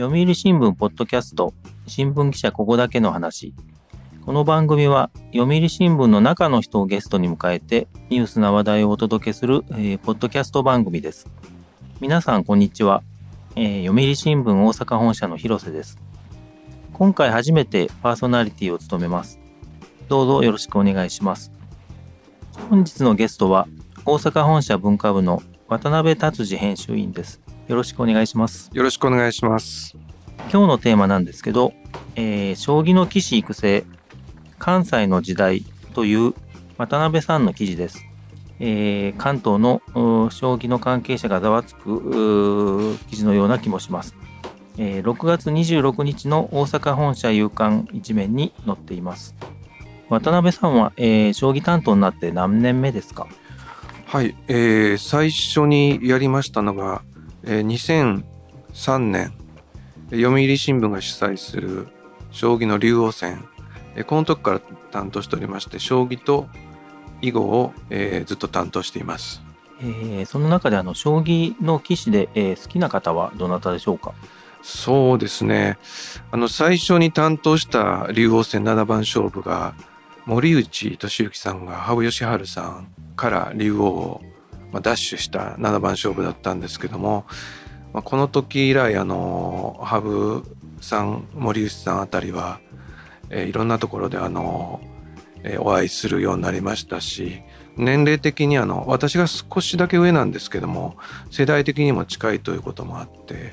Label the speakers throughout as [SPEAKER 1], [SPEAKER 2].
[SPEAKER 1] 読売新聞ポッドキャスト新聞記者ここだけの話。この番組は読売新聞の中の人をゲストに迎えてニュースな話題をお届けする、えー、ポッドキャスト番組です。皆さんこんにちは、えー、読売新聞大阪本社の広瀬です。今回初めてパーソナリティを務めます。どうぞよろしくお願いします。本日のゲストは大阪本社文化部の渡辺達治編集員です。よろしくお願いします。
[SPEAKER 2] よろしくお願いします。
[SPEAKER 1] 今日のテーマなんですけど、えー、将棋の棋士育成関西の時代という渡辺さんの記事です、えー、関東の将棋の関係者がざわつく記事のような気もします、えー、6月26日の大阪本社夕刊一面に載っています。渡辺さんは、えー、将棋担当になって何年目ですか？
[SPEAKER 2] はい、えー、最初にやりましたのがえー、2003年読売新聞が主催する将棋の竜王戦、えー、この時から担当しておりまして将棋と囲碁を、えー、ずっと担当しています、
[SPEAKER 1] えー、その中であの将棋の棋士で、えー、好きな方はどなたでしょうか？
[SPEAKER 2] そうですね。あの最初に担当した竜王戦七番勝負が森内俊之さんが羽生善治さんから竜王をま、ダッシュした7番勝負だったんですけども、まあ、この時以来あの羽生さん森内さんあたりは、えー、いろんなところであの、えー、お会いするようになりましたし年齢的にあの私が少しだけ上なんですけども世代的にも近いということもあって、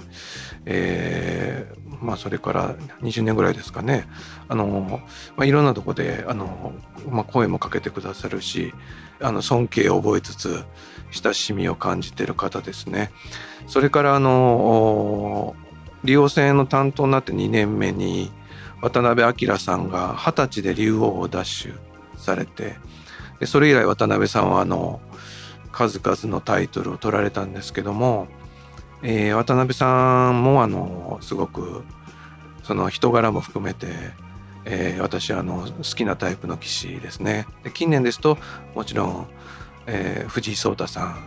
[SPEAKER 2] えー、まあそれから20年ぐらいですかね。あの、まあ、いろんなとこであの、まあ、声もかけてくださるしあの尊敬を覚えつつ親しみを感じている方ですね。それからあの竜王戦の担当になって2年目に渡辺明さんが二十歳で竜王を奪取されてでそれ以来渡辺さんはあの数々のタイトルを取られたんですけども、えー、渡辺さんもあのすごくその人柄も含めて、えー、私あの好きなタイプの棋士ですね。で近年ですともちろんえー、藤井聡太さん、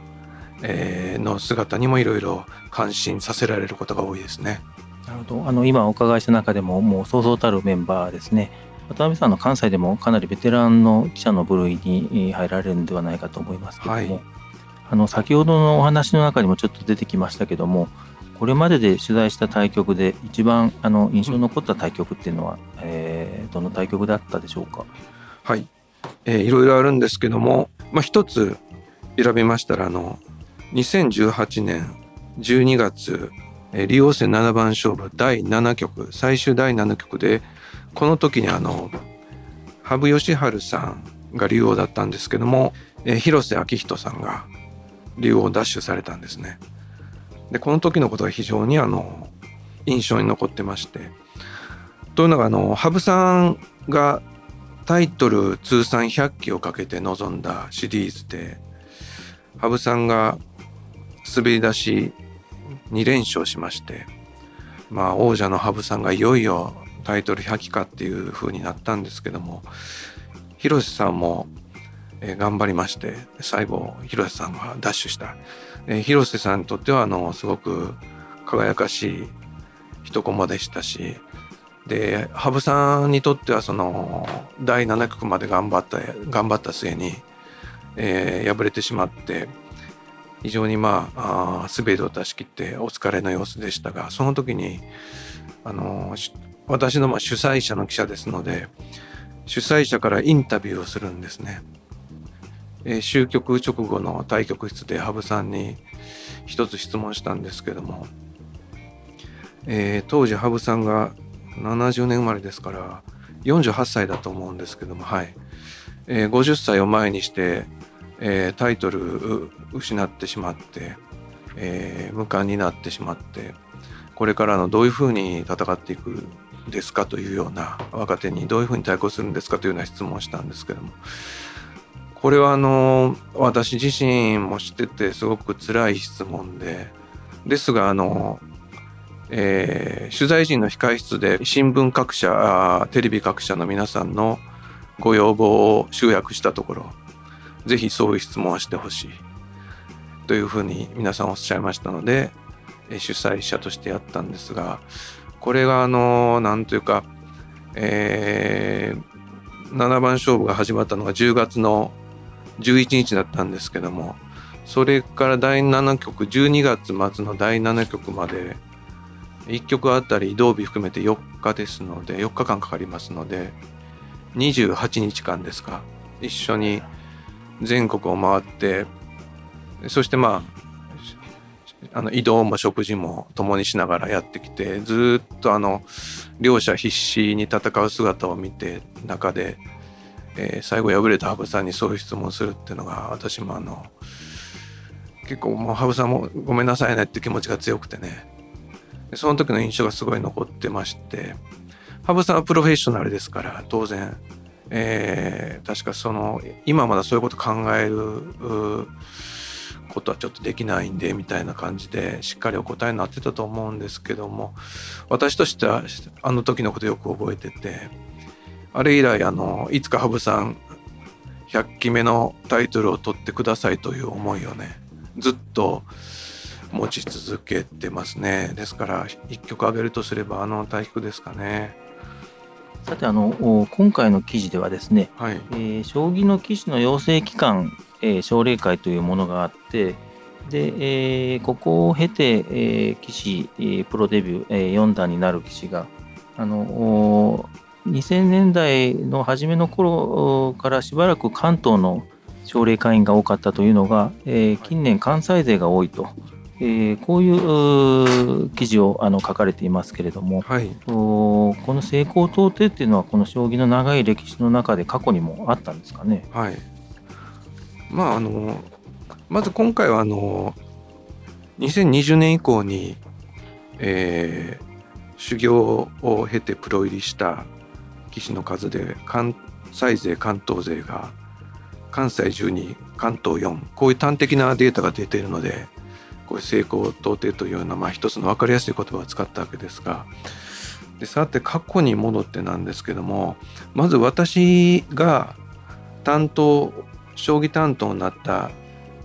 [SPEAKER 2] えー、の姿にもいろいろ感心させられることが多いですね。
[SPEAKER 1] なるほどあの今お伺いした中でももうそうそうたるメンバーですね渡辺さんの関西でもかなりベテランの記者の部類に入られるんではないかと思いますけども、はい、あの先ほどのお話の中にもちょっと出てきましたけどもこれまでで取材した対局で一番あの印象に残った対局っていうのは、えー、どの対局だったでしょうか？
[SPEAKER 2] はい、えー、いろいろあるんですけどもまあ、一つ選びましたらあの2018年12月え竜王戦七番勝負第7局最終第7局でこの時にあの羽生善治さんが竜王だったんですけども、え広瀬章人さんが竜王を奪取されたんですね。でこの時のことが非常にあの印象に残ってまして。というのがあの羽生さんがタイトル通算100期をかけて臨んだシリーズで羽生さんが滑り出し2連勝しましてまあ王者の羽生さんがいよいよタイトル100期かっていう風になったんですけども広瀬さんも、頑張りまして最後広瀬さんがダッシュした、え、広瀬さんにとってはあのすごく輝かしい一コマでしたしで羽生さんにとってはその第7局まで頑張った頑張った末に、えー、敗れてしまって非常にまああ全てを出し切ってお疲れの様子でしたがその時にあの私のま主催者の記者ですので主催者からインタビューをするんですね。えー、終局直後の対局室で羽生さんに一つ質問したんですけども、えー、当時羽生さんが70年生まれですから48歳だと思うんですけどもはい、えー、50歳を前にして、えー、タイトル失ってしまって、えー、無冠になってしまってこれからのどういうふうに戦っていくですかというような若手にどういうふうに対抗するんですかというような質問をしたんですけども。これはあの私自身も知っててすごく辛い質問でですがあのえー、取材陣の控室で新聞各社テレビ各社の皆さんのご要望を集約したところぜひそういう質問をしてほしいというふうに皆さんおっしゃいましたので、主催者としてやったんですがこれがあのなんというか、えー、7番勝負が始まったのが10月の11日だったんですけどもそれから第7局12月末の第7局まで1局あたり移動日含めて4日ですので4日間かかりますので28日間ですか。一緒に全国を回ってそしてまああの移動も食事も共にしながらやってきてずっとあの両者必死に戦う姿を見て中で、えー、最後敗れた羽生さんにそういう質問するっていうのが私もあの結構もう羽生さんもごめんなさいねって気持ちが強くてね。その時の印象がすごい残ってまして羽生さんはプロフェッショナルですから当然。えー、確かその今まだそういうこと考えることはちょっとできないんでみたいな感じでしっかりお答えになってたと思うんですけども私としてはあの時のことよく覚えててあれ以来あのいつか羽生さん100期目のタイトルを取ってくださいという思いをねずっと持ち続けてますねですから1曲あげるとすればあの大菊ですかね。
[SPEAKER 1] さてあの今回の記事ではですね、
[SPEAKER 2] はい、
[SPEAKER 1] えー、将棋の棋士の養成機関、えー、奨励会というものがあってで、えー、ここを経て、えー、棋士、えー、プロデビュー、えー、4段になる棋士があの2000年代の初めの頃からしばらく関東の奨励会員が多かったというのが、えー、近年関西勢が多いと。えー、こういう記事をあの書かれていますけれども、
[SPEAKER 2] はい、
[SPEAKER 1] この成功到底っていうのはこの将棋の長い歴史の中で過去にもあったんですかね？
[SPEAKER 2] はい、まああのまず今回はあの2020年以降に、えー、修行を経てプロ入りした棋士の数で関西勢関東勢が関西12関東4こういう端的なデータが出ているのでこういう成功到底というような、まあ、一つの分かりやすい言葉を使ったわけですがでさて過去に戻ってなんですけどもまず私が担当将棋担当になった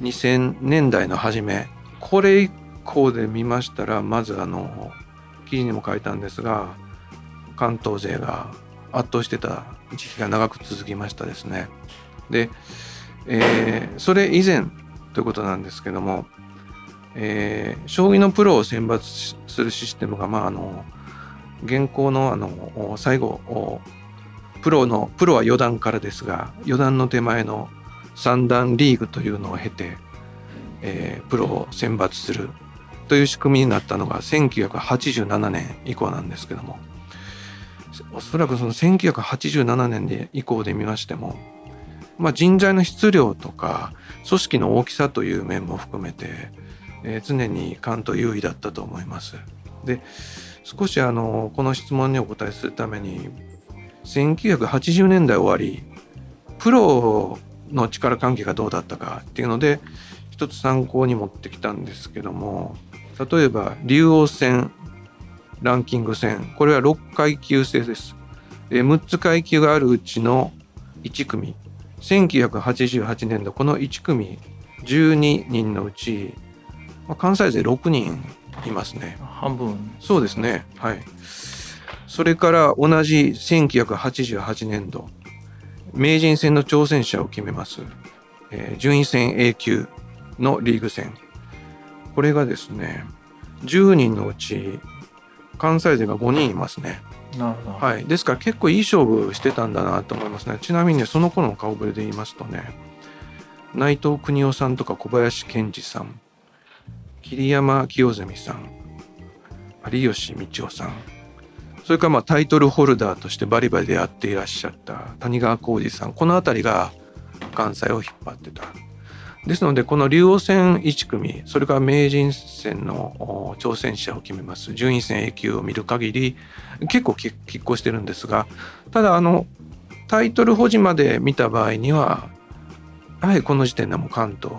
[SPEAKER 2] 2000年代の初めこれ以降で見ましたらまずあの記事にも書いたんですが関東勢が圧倒してた時期が長く続きましたですね。で、えー、それ以前ということなんですけどもえー、将棋のプロを選抜するシステムが、まあ、あの現行のあの最後プロのプロは四段からですが四段の手前の三段リーグというのを経て、えー、プロを選抜するという仕組みになったのが1987年以降なんですけどもおそらくその1987年で以降で見ましても、まあ、人材の質量とか組織の大きさという面も含めてえー、常に関東優位だったと思います。で少しあのこの質問にお答えするために1980年代終わりプロの力関係がどうだったかっていうので一つ参考に持ってきたんですけども例えば竜王戦ランキング戦これは6階級制です。で6つ階級があるうちの1組1988年度この1組12人のうちまあ、関西勢6人いますね。
[SPEAKER 1] 半分
[SPEAKER 2] そうですね。はい。それから同じ1988年度、名人戦の挑戦者を決めます、えー、順位戦 A 級のリーグ戦。これがですね、10人のうち関西勢が5人いますね。
[SPEAKER 1] なるほど。
[SPEAKER 2] はい。ですから結構いい勝負してたんだなと思いますね。ちなみに、ね、その頃の顔ぶれで言いますとね、内藤邦夫さんとか小林健二さん、桐山清澄さん有吉道夫さんそれからまあタイトルホルダーとしてバリバリでやっていらっしゃった谷川浩二さんこの辺りが関西を引っ張ってたですのでこの竜王戦1組それから名人戦の挑戦者を決めます順位戦 A 級を見る限り結構拮抗してるんですがただあのタイトル保持まで見た場合にはやはりこの時点でも関東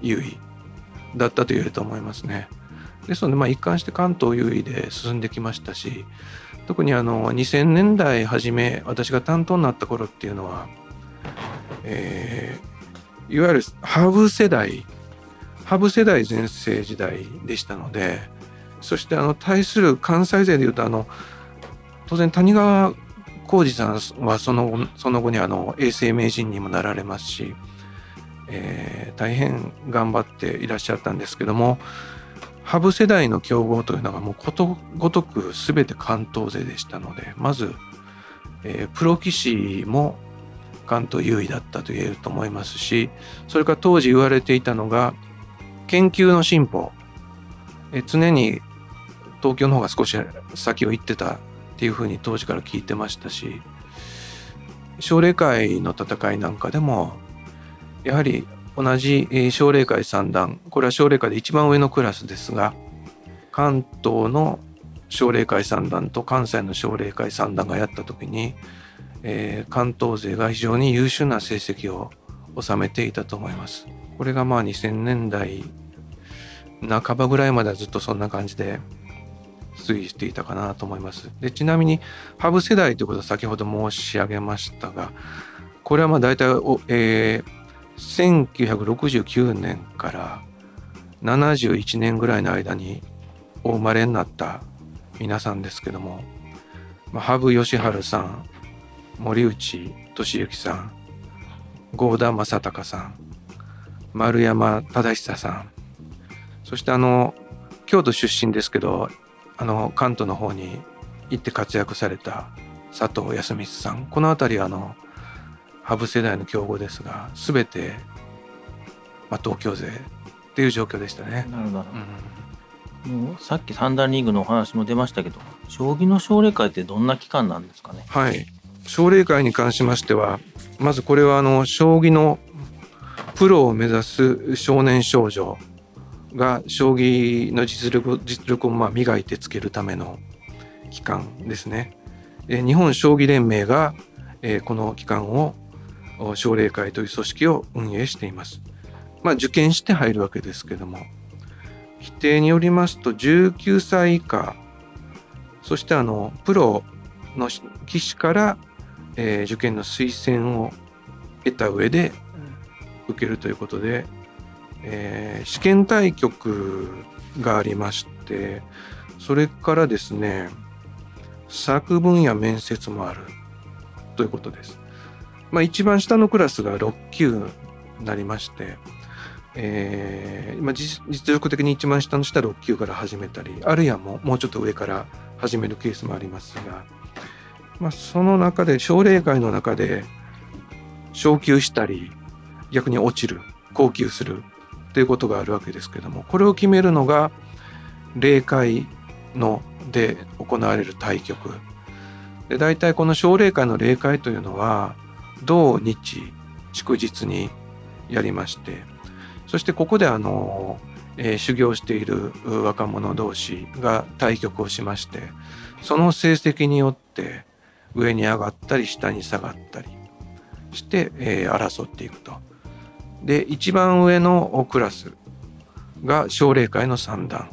[SPEAKER 2] 優位だったと言えると思いますね。ですので、まあ、一貫して関東優位で進んできましたし特にあの2000年代初め私が担当になった頃っていうのは、えー、いわゆるハブ世代ハブ世代全盛時代でしたのでそしてあの対する関西勢でいうとあの当然谷川浩二さんはその後その後にあの永世名人にもなられますし、えー、大変頑張っていらっしゃったんですけども羽生世代の強豪というのがもうことごとく全て関東勢でしたのでまず、えー、プロ棋士も関東優位だったと言えると思いますしそれから当時言われていたのが研究の進歩、え、常に東京の方が少し先を行ってたっていうふうに当時から聞いてましたし奨励会の戦いなんかでもやはり同じ奨励会三段これは奨励会で一番上のクラスですが関東の奨励会三段と関西の奨励会三段がやった時に、えー、関東勢が非常に優秀な成績を収めていたと思います。これがまあ2000年代半ばぐらいまではずっとそんな感じで推移していたかなと思います。でちなみに羽生世代ということは先ほど申し上げましたがこれはまあ大体お、えー、1969年から71年ぐらいの間にお生まれになった皆さんですけども、まあ、羽生善治さん森内俊之さん郷田正孝さん丸山忠久さん。そしてあの京都出身ですけどあの関東の方に行って活躍された佐藤康光さん。この辺りはあの羽生世代の強豪ですが全て、まあ、東京勢っていう状況でしたね。
[SPEAKER 1] なるほど、うん、もうさっき三段リーグのお話も出ましたけど将棋の奨励会ってどんな機関なんですかね？
[SPEAKER 2] はい奨励会に関しましてはまずこれはあの将棋のプロを目指す少年少女が将棋の実力実力をま磨いてつけるための機関ですね。日本将棋連盟がこの機関を奨励会という組織を運営しています。まあ、受験して入るわけですけども規定によりますと19歳以下そしてあのプロの棋士から、えー、受験の推薦を得た上で受けるということでえー、試験対局がありましてそれからですね作文や面接もあるということです。まあ、一番下のクラスが6級になりまして、えーまあ、実力的に一番下の下6級から始めたりあるいはもうもうちょっと上から始めるケースもありますが、まあ、その中で奨励会の中で昇級したり逆に落ちる高級するっていうことがあるわけですけどもこれを決めるのが霊界ので行われる対局。で大体この奨励会の霊界というのは土日祝日にやりましてそしてここであの、えー、修行している若者同士が対局をしましてその成績によって上に上がったり下に下がったりして、えー、争っていくと。で一番上のクラスが奨励会の三段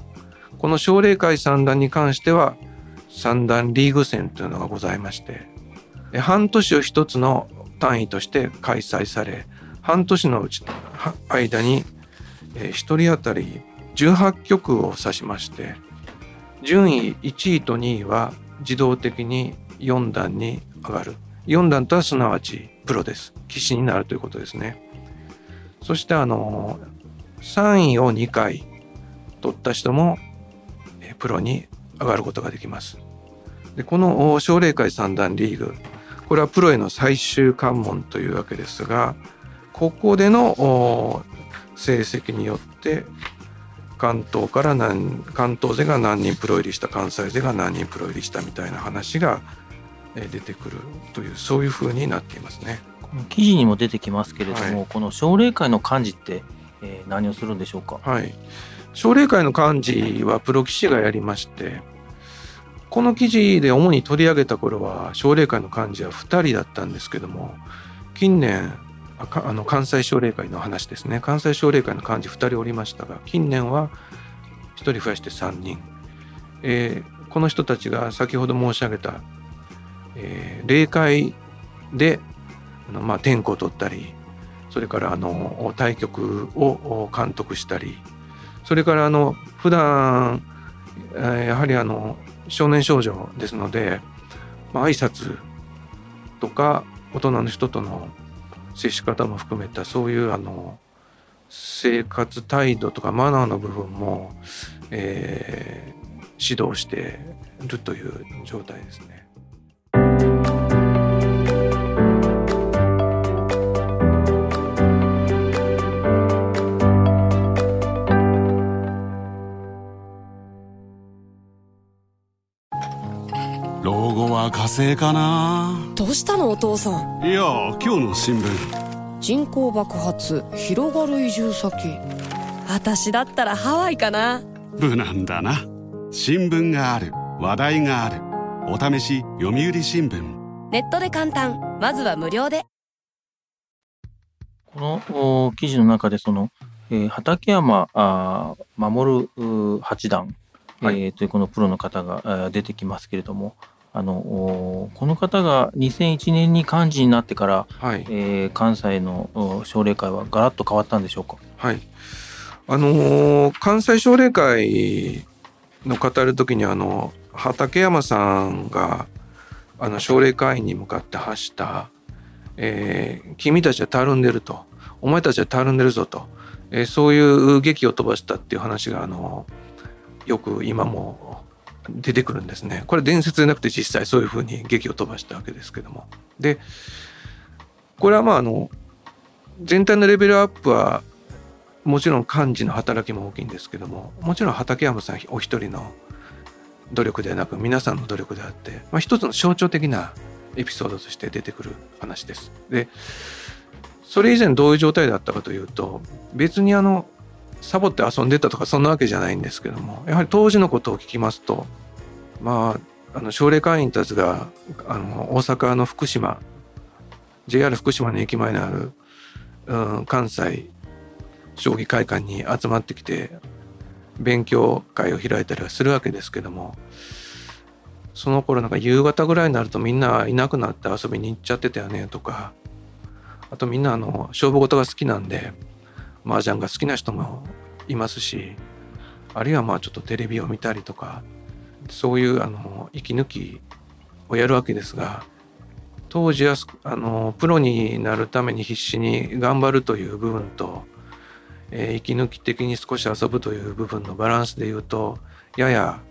[SPEAKER 2] この奨励会三段に関しては三段リーグ戦というのがございまして半年を一つの単位として開催され半年のうち間に1人当たり18曲を指しまして順位1位と2位は自動的に4段に上がる。4段とはすなわちプロです。棋士になるということですね。そしてあの3位を2回取った人もプロに上がることができます。でこの奨励会三段リーグ。これはプロへの最終関門というわけですがここでの成績によって関東から何関東勢が何人プロ入りした関西勢が何人プロ入りしたみたいな話が出てくるというそういうふうになっていますね。
[SPEAKER 1] 記事にも出てきますけれども、はい、この奨励会の幹事って、えー、何をするんでしょうか？
[SPEAKER 2] はい、奨励会の幹事はプロ棋士がやりまして、この記事で主に取り上げた頃は奨励会の幹事は2人だったんですけども、近年あの関西奨励会の話ですね関西奨励会の幹事2人おりましたが近年は1人増やして3人、えー、この人たちが先ほど申し上げた、えー、霊界であのまあ、点呼を取ったりそれからあの対局を監督したりそれからあの普段やはりあの少年少女ですので、まあ、挨拶とか大人の人との接し方も含めたそういうあの生活態度とかマナーの部分も、えー、指導してるという状態ですね。
[SPEAKER 3] 後は火星かな。
[SPEAKER 4] どうしたのお父さ
[SPEAKER 3] ん？いや今日の新聞。
[SPEAKER 4] 人口爆発広がる移住先。私だったらハワイかな。
[SPEAKER 3] 無難だな。新聞がある。話題がある。お試し読売新聞。
[SPEAKER 4] ネットで簡単。まずは無料で。
[SPEAKER 1] この記事の中でその、えー、畠山あ守八段、はい、えー、というこのプロの方が出てきますけれどもあのこの方が2001年に幹事になってから、はい、えー、関西の奨励会はガラッと変わったんでしょうか？
[SPEAKER 2] はい。あのー、関西奨励会の語る時にあの畠山さんがあの奨励会員に向かって発した「えー、君たちはたるんでる」と「お前たちはたるんでるぞ」と、えー、そういう劇を飛ばしたっていう話があのよく今も出てくるんですね。これ伝説じゃなくて実際そういうふうに劇を飛ばしたわけですけども。でこれはまああの全体のレベルアップはもちろん幹事の働きも大きいんですけどももちろん畠山さんお一人の努力ではなく皆さんの努力であって、まあ、一つの象徴的なエピソードとして出てくる話です。でそれ以前どういう状態だったかというと別にあのサボって遊んでたとかそんなわけじゃないんですけどもやはり当時のことを聞きますとまああの奨励会員たちがあの大阪の福島 JR 福島の駅前にある、うん、関西将棋会館に集まってきて勉強会を開いたりはするわけですけどもその頃なんか夕方ぐらいになるとみんないなくなって遊びに行っちゃってたよねとかあとみんなあの勝負事が好きなんで麻雀が好きな人もいますしあるいはまあちょっとテレビを見たりとかそういうあの息抜きをやるわけですが当時はあのプロになるために必死に頑張るという部分と、えー、息抜き的に少し遊ぶという部分のバランスでいうとやや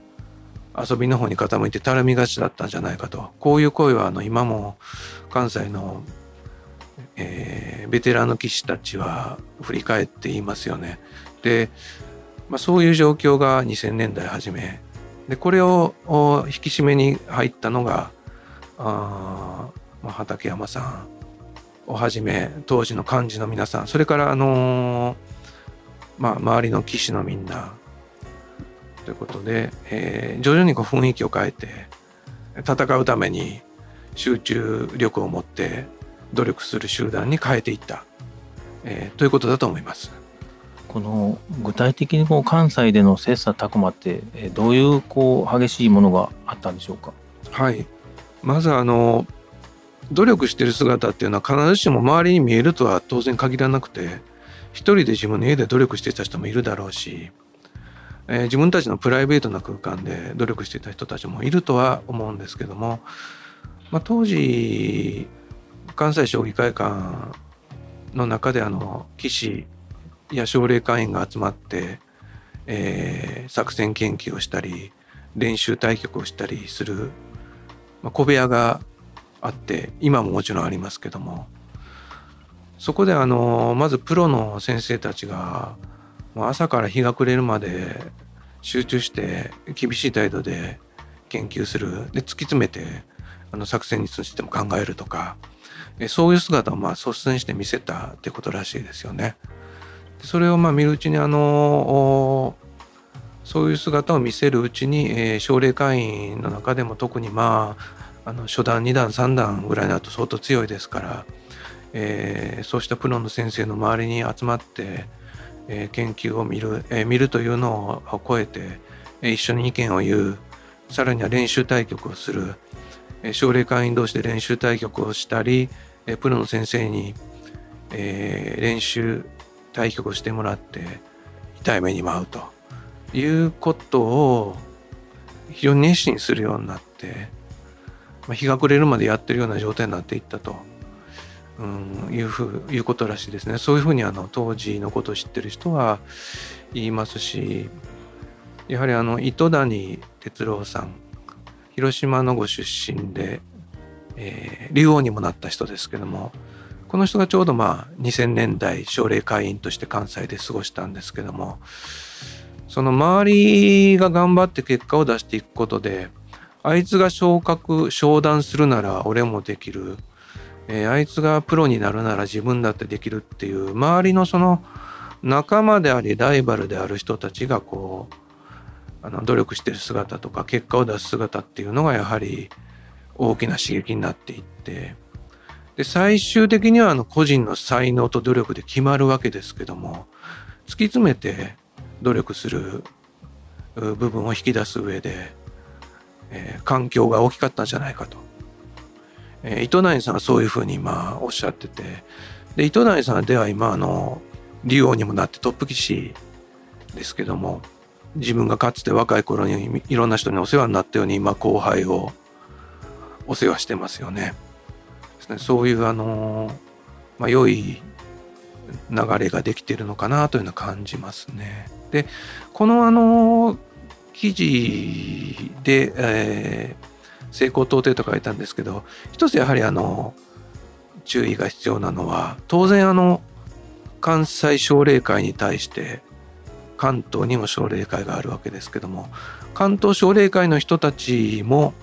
[SPEAKER 2] 遊びの方に傾いてたるみがちだったんじゃないかと。こういう声はあの今も関西のえー、ベテランの棋士たちは振り返って言いますよね。で、まあ、そういう状況が2000年代初め。でこれを引き締めに入ったのがあ、まあ、畠山さん。をはじめ当時の幹事の皆さん。それからあのー、まあ、周りの棋士のみんな。ということで、えー、徐々にこう雰囲気を変えて戦うために集中力を持って努力する集団に変えていった、えー、ということだと思います。
[SPEAKER 1] この具体的にこう関西での切磋琢磨ってどういうこう激しいものがあったんでしょうか？
[SPEAKER 2] はい。まずあの努力してる姿っていうのは必ずしも周りに見えるとは当然限らなくて一人で自分の家で努力してた人もいるだろうし、えー、自分たちのプライベートな空間で努力してた人たちもいるとは思うんですけども、まあ、当時関西将棋会館の中であの棋士や奨励会員が集まって、えー、作戦研究をしたり練習対局をしたりする、まあ、小部屋があって今ももちろんありますけどもそこであのまずプロの先生たちが朝から日が暮れるまで集中して厳しい態度で研究する。で突き詰めてあの作戦についても考えるとかそういう姿をまあ率先して見せたってことらしいですよね。それをまあ見るうちにあのそういう姿を見せるうちに、えー、奨励会員の中でも特にまああの初段2段3段ぐらいになると相当強いですから、えー、そうしたプロの先生の周りに集まって、えー、研究を見る、え、見るというのを超えて、え、一緒に意見を言うさらには練習対局をする、え、奨励会員同士で練習対局をしたり、えプロの先生に、えー、練習対局をしてもらって痛い目に舞うと。いうことを非常に熱心にするようになって、まあ、日が暮れるまでやってるような状態になっていったと、うん、いうふういうことらしいですね。そういうふうにあの当時のことを知ってる人は言いますしやはりあの糸谷哲郎さん広島のご出身で、えー竜王にもなった人ですけどもこの人がちょうどまあ2000年代奨励会員として関西で過ごしたんですけどもその周りが頑張って結果を出していくことであいつが昇格昇段するなら俺もできる、えーあいつがプロになるなら自分だってできるっていう周りのその仲間でありライバルである人たちがこうあの努力してる姿とか結果を出す姿っていうのがやはり大きな刺激になっていってで最終的にはあの個人の才能と努力で決まるわけですけども突き詰めて努力する部分を引き出す上で、えー環境が大きかったんじゃないかと、えー糸谷さんはそういうふうに今おっしゃっててで糸谷さんでは今あの竜王にもなってトップ棋士ですけども自分がかつて若い頃にいろんな人にお世話になったように今後輩をお世話してますよね。そういうあのまあ良い流れができてるのかなというのは感じますね。でこのあの記事で、えー成功到底と書いたんですけど一つやはりあの注意が必要なのは当然あの関西奨励会に対して関東にも奨励会があるわけですけども関東奨励会の人たちも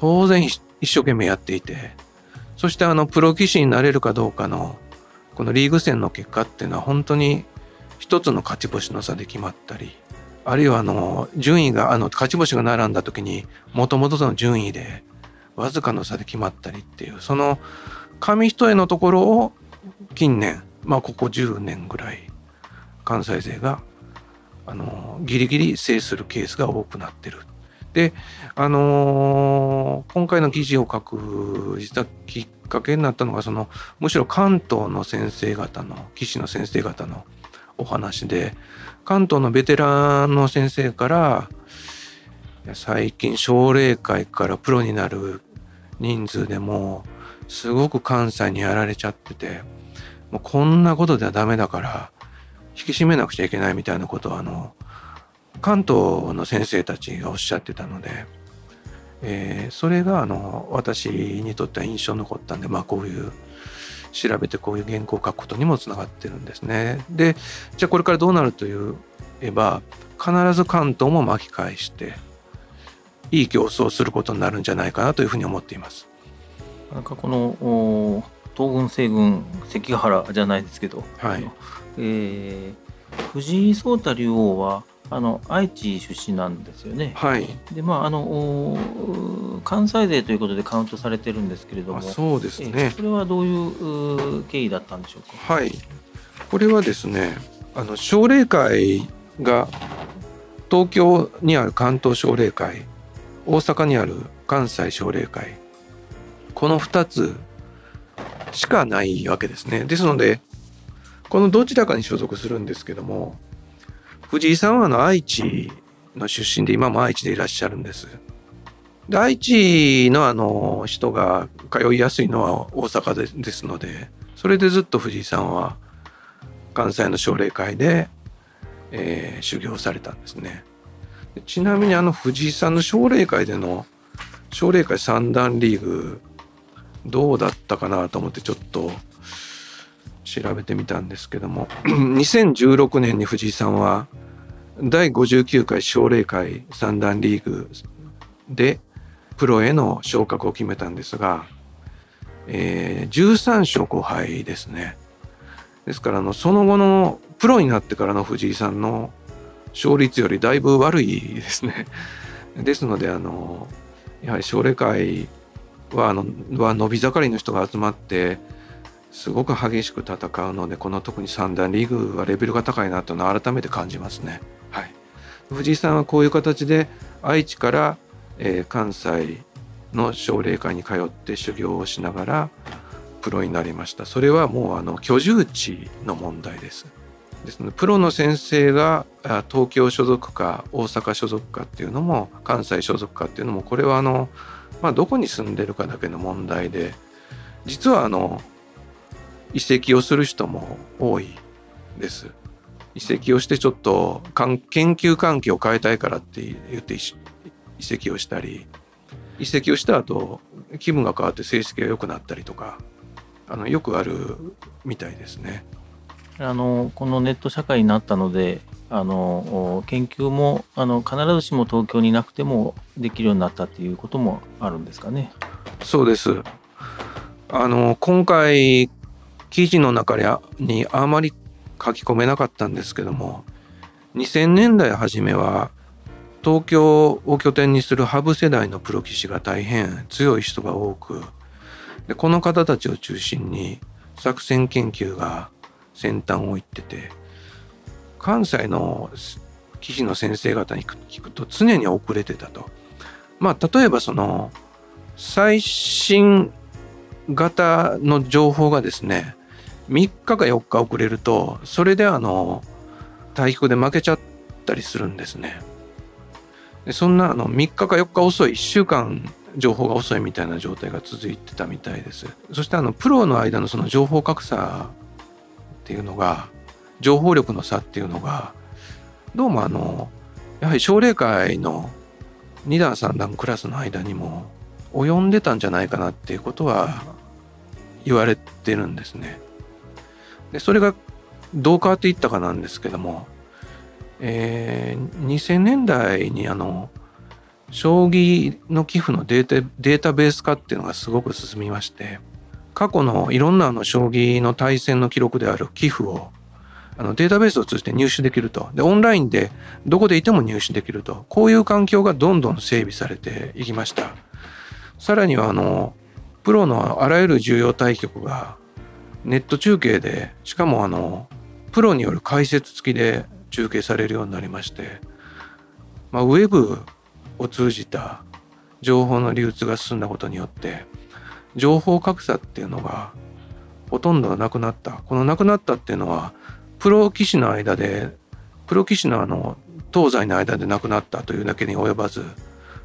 [SPEAKER 2] 当然一生懸命やっていてそしてあのプロ棋士になれるかどうかのこのリーグ戦の結果っていうのは本当に一つの勝ち星の差で決まったりあるいはあの順位があの勝ち星が並んだ時にもともとの順位でわずかの差で決まったりっていうその紙一重のところを近年まあここ10年ぐらい関西勢があのギリギリ制するケースが多くなってる。であのー今回の記事を書く実はきっかけになったのがそのむしろ関東の先生方の棋士の先生方のお話で関東のベテランの先生から最近奨励会からプロになる人数でもすごく関西にやられちゃっててもうこんなことではダメだから引き締めなくちゃいけないみたいなことをあの関東の先生たちがおっしゃってたので、えーそれがあの私にとっては印象に残ったんでまあこういう調べてこういう原稿を書くことにもつながってるんですね。でじゃあこれからどうなるといえば必ず関東も巻き返していい競争をすることになるんじゃないかなというふうに思っています。
[SPEAKER 1] なんかこのお東軍西軍関ヶ原じゃないですけど、
[SPEAKER 2] はい
[SPEAKER 1] えー藤井聡太竜王はあの愛知出身なんですよね。
[SPEAKER 2] はい。
[SPEAKER 1] でまああのお関西勢ということでカウントされてるんですけれども
[SPEAKER 2] あそうです
[SPEAKER 1] えー
[SPEAKER 2] ね。
[SPEAKER 1] それはどういうう経緯だったんでしょうか？
[SPEAKER 2] はい。これはですね、あの奨励会が東京にある関東奨励会、大阪にある関西奨励会、この2つしかないわけですね。ですので、このどちらかに所属するんですけども、藤井さんはあの愛知の出身で今も愛知でいらっしゃるんです。で愛知のあの人が通いやすいのは大阪でですので、それでずっと藤井さんは関西の奨励会で、えー修行されたんですね。ちなみにあの藤井さんの奨励会での奨励会三段リーグどうだったかなと思ってちょっと調べてみたんですけども 2016年に藤井さんは第59回奨励会三段リーグでプロへの昇格を決めたんですが、えー13勝5敗ですね。ですからのその後のプロになってからの藤井さんの勝率よりだいぶ悪いですね。ですのであのやはり奨励会はあのは伸び盛りの人が集まってすごく激しく戦うのでこの特に三段リーグはレベルが高いなというのを改めて感じますね。はい、藤井さんはこういう形で愛知から、えー関西の奨励会に通って修行をしながらプロになりました。それはもうあの居住地の問題です。ですのでプロの先生が東京所属か大阪所属かっていうのも関西所属かっていうのもこれはあの、まあ、どこに住んでるかだけの問題で実はあの移籍をする人も多いです。移籍をしてちょっと研究環境を変えたいからって言って移籍をしたり移籍をした後気分が変わって成績が良くなったりとかあのよくあるみたいですね。
[SPEAKER 1] あのこのネット社会になったのであの研究もあの必ずしも東京になくてもできるようになったっていうこともあるんですかね。
[SPEAKER 2] そうです。あの今回記事の中にあまり書き込めなかったんですけども2000年代初めは東京を拠点にするハブ世代のプロ棋士が大変強い人が多くでこの方たちを中心に作戦研究が先端を行ってて関西の棋士の先生方に聞くと常に遅れてたと。まあ例えばその最新型の情報がですね3日か4日遅れるとそれであの対局で負けちゃったりするんですね。でそんなあの3日か4日遅い1週間情報が遅いみたいな状態が続いてたみたいです。そしてあのプロの間のその情報格差っていうのが情報力の差っていうのがどうもあのやはり奨励会の2段3段クラスの間にも及んでたんじゃないかなっていうことは言われてるんですね。でそれがどう変わっていったかなんですけども、えー、2000年代にあの将棋の寄付のデータデータベース化っていうのがすごく進みまして過去のいろんなあの将棋の対戦の記録である寄付をあのデータベースを通じて入手できると。でオンラインでどこでいても入手できると。こういう環境がどんどん整備されていきました。さらにはあのプロのあらゆる重要対局がネット中継でしかもあのプロによる解説付きで中継されるようになりまして、まあ、ウェブを通じた情報の流通が進んだことによって情報格差っていうのがほとんどなくなった。このなくなったっていうのはプロ棋士の間でプロ棋士のあの東西の間でなくなったというだけに及ばず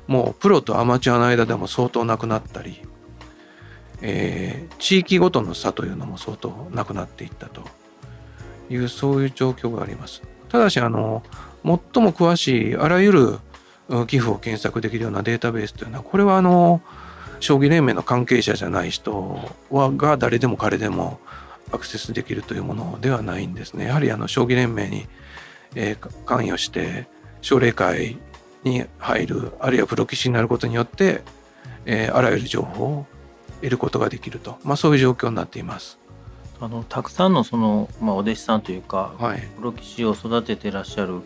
[SPEAKER 2] もうプロとアマチュアの間でも相当なくなったり、えー、地域ごとの差というのも相当なくなっていったというそういう状況があります。ただしあの最も詳しいあらゆる寄付を検索できるようなデータベースというのはこれはあの将棋連盟の関係者じゃない人はが誰でも彼でもアクセスできるというものではないんですね。やはりあの将棋連盟に、えー、関与して奨励会に入るあるいはプロ棋士になることによって、えー、あらゆる情報を得ることができると、まあ、そういう状況になっています。
[SPEAKER 1] あのたくさんのその、まあ、お弟子さんというか、はい、プロ棋士を育ててらっしゃる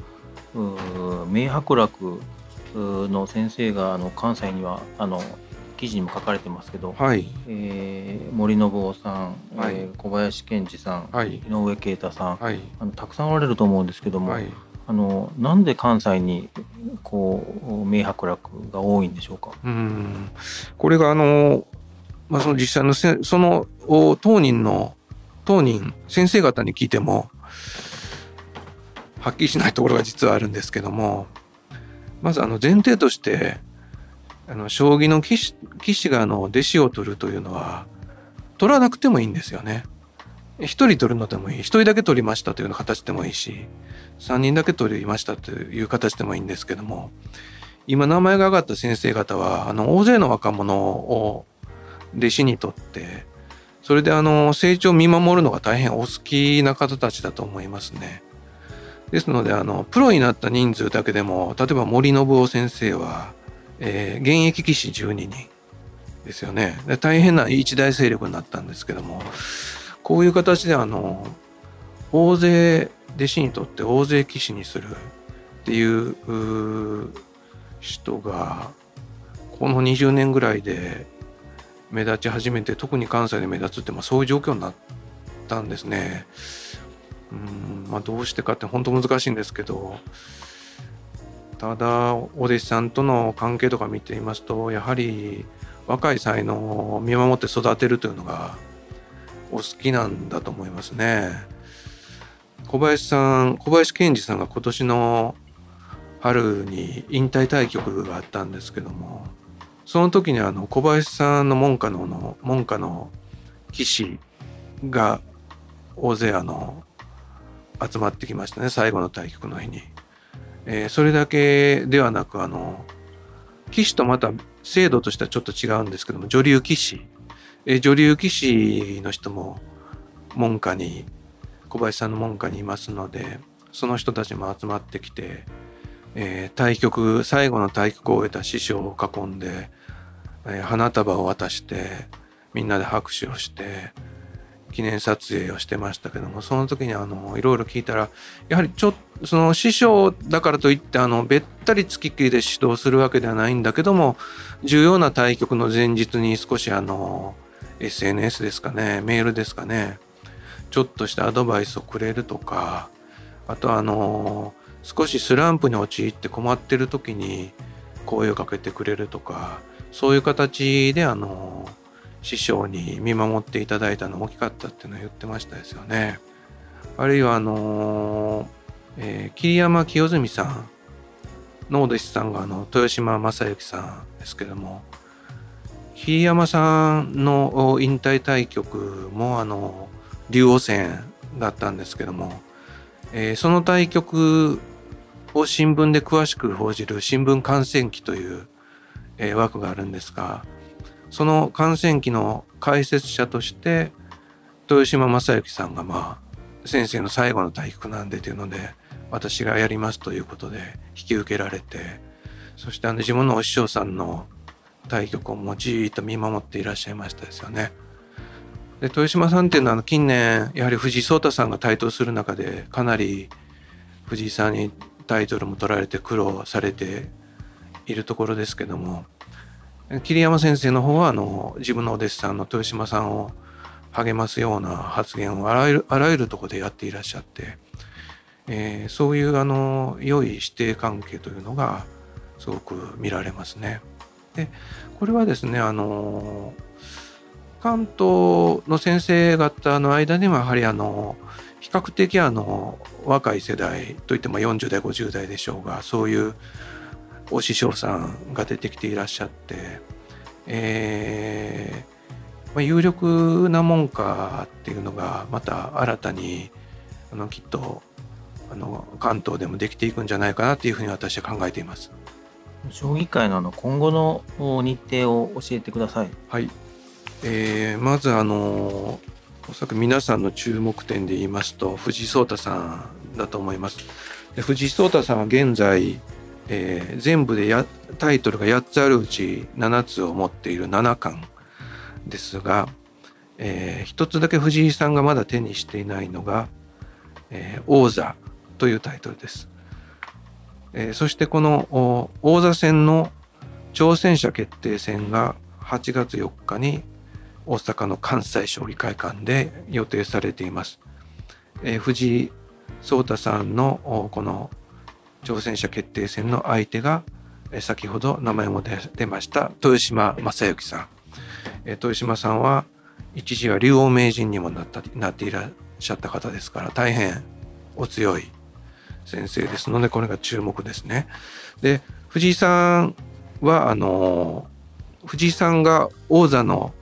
[SPEAKER 1] 明白楽の先生があの関西にはあの記事にも書かれてますけど、はい。えー、森信夫さん、はい。えー、小林健二さん、はい、井上啓太さん、はい、あのたくさんおられると思うんですけども、はい、あのなんで関西にこう明白楽が多いんでしょうか？うん。
[SPEAKER 2] これがあの、まあ、その実際のせその当人の当人先生方に聞いてもはっきりしないところが実はあるんですけどもまずあの前提としてあの将棋の棋士棋士があの弟子を取るというのは取らなくてもいいんですよね。一人取るのでもいい一人だけ取りましたというような形でもいいし三人だけ取りましたという形でもいいんですけども今名前が挙がった先生方はあの大勢の若者を弟子にとってそれであの成長を見守るのが大変お好きな方たちだと思いますね。ですのであのプロになった人数だけでも例えば森信夫先生は、えー、現役棋士12人ですよねで大変な一大勢力になったんですけどもこういう形であの大勢弟子にとって大勢棋士にするっていう人がこの20年ぐらいで目立ち始めて特に関西で目立つって、まあ、そういう状況になったんですね。うんまあ、どうしてかって本当難しいんですけどただお弟子さんとの関係とか見ていますとやはり若い才能を見守って育てるというのがお好きなんだと思いますね。小林さん小林健二さんが今年の春に引退対局があったんですけどもその時にあの小林さんの門下のの門下の棋士が大勢あの集まってきましたね最後の対局の日に。えー、それだけではなくあの棋士とまた制度としてはちょっと違うんですけども女流棋士、えー、女流棋士の人も門下に小林さんの門下にいますのでその人たちも集まってきて、えー、対局最後の対局を終えた師匠を囲んで、え、花束を渡してみんなで拍手をして記念撮影をしてましたけどもその時にあのいろいろ聞いたらやはりちょっその師匠だからといってあのべったり付きっきりで指導するわけではないんだけども重要な対局の前日に少しあの SNS ですかねメールですかねちょっとしたアドバイスをくれるとかあとあの少しスランプに陥って困ってる時に声をかけてくれるとかそういう形であの師匠に見守っていただいたの大きかったっていうのを言ってましたですよね。あるいはあの、えー、桐山清澄さんのお弟子さんがあの豊島正幸さんですけども桐山さんの引退対局もあの竜王戦だったんですけども、えー、その対局を新聞で詳しく報じる新聞観戦記という、えー、枠があるんですがその観戦記の解説者として豊島正幸さんがまあ先生の最後の対局なんでというので私がやりますということで引き受けられてそしてあの自分のお師匠さんの対局をもじーっと見守っていらっしゃいましたですよね。で豊島さんっていうのは近年やはり藤井聡太さんが台頭する中でかなり藤井さんにタイトルも取られて苦労されているところですけども桐山先生の方はあの自分のお弟子さんの豊島さんを励ますような発言をあらゆるあらゆるところでやっていらっしゃって、えー、そういうあの良い師弟関係というのがすごく見られますね。でこれはですねあの関東の先生方の間でもやはりあの比較的あの若い世代といっても40代50代でしょうがそういうお師匠さんが出てきていらっしゃって、えーまあ、有力な門下っていうのがまた新たにあのきっとあの関東でもできていくんじゃないかなというふうに私は考えています。
[SPEAKER 1] 将棋界のあの今後の日程を教えてください。
[SPEAKER 2] はい、えー、まずあのおそらく皆さんの注目点で言いますと藤井聡太さんだと思います。で藤井聡太さんは現在えー、全部でやタイトルが8つあるうち7つを持っている七冠ですが、えー、1つだけ藤井さんがまだ手にしていないのが、えー、王座というタイトルです。えー、そしてこの王座戦の挑戦者決定戦が8月4日に大阪の関西将棋会館で予定されています。えー、藤井聡太さんのこの挑戦者決定戦の相手が先ほど名前も出ました豊島正幸さんえ豊島さんは一時は竜王名人にもなったなっていらっしゃった方ですから大変お強い先生ですのでこれが注目ですね。で藤井さんはあの藤井さんが王座の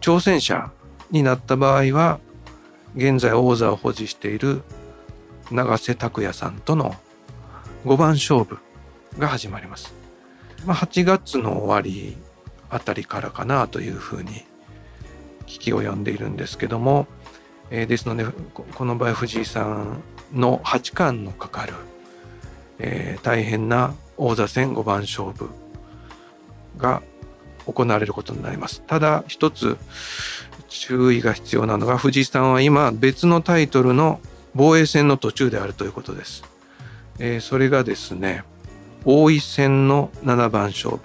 [SPEAKER 2] 挑戦者になった場合は現在王座を保持している永瀬拓也さんとの5番勝負が始まります。まあ、8月の終わりあたりからかなというふうに聞きを読んでいるんですけども、えー、ですのでこの場合藤井さんの八冠のかかる、えー、大変な王座戦5番勝負が行われることになります。ただ一つ注意が必要なのが藤井さんは今別のタイトルの防衛戦の途中であるということです。えー、それがですね王位戦の七番勝負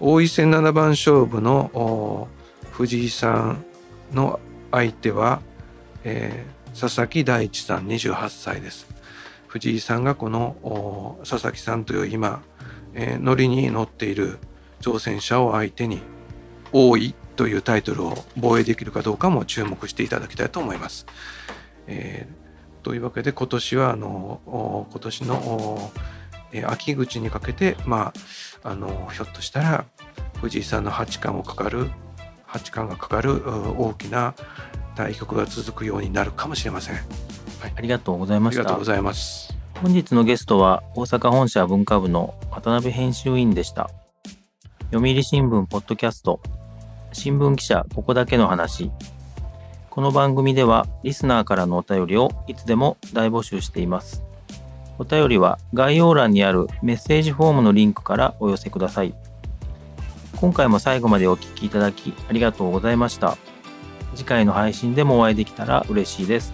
[SPEAKER 2] 王位戦七番勝負の藤井さんの相手は、えー、佐々木大地さん28歳です藤井さんがこの佐々木さんという今、えー、乗りに乗っている挑戦者を相手に王位というタイトルを防衛できるかどうかも注目していただきたいと思います。えーというわけで今年はあのお今年の秋口にかけてまああのひょっとしたら藤井さんの八冠をかかる八冠がかかるう大きな対局が続くようになるかもしれません。
[SPEAKER 1] ありがとうござい
[SPEAKER 2] あ
[SPEAKER 1] ました
[SPEAKER 2] りがとうご。ざいます。
[SPEAKER 1] 本日のゲストは大阪本社文化部の渡辺編集員でした。読売新聞ポッドキャスト新聞記者ここだけの話。この番組ではリスナーからのお便りをいつでも大募集しています。お便りは概要欄にあるメッセージフォームのリンクからお寄せください。今回も最後までお聞きいただきありがとうございました。次回の配信でもお会いできたら嬉しいです。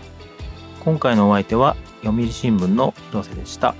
[SPEAKER 1] 今回のお相手は読売新聞の広瀬でした。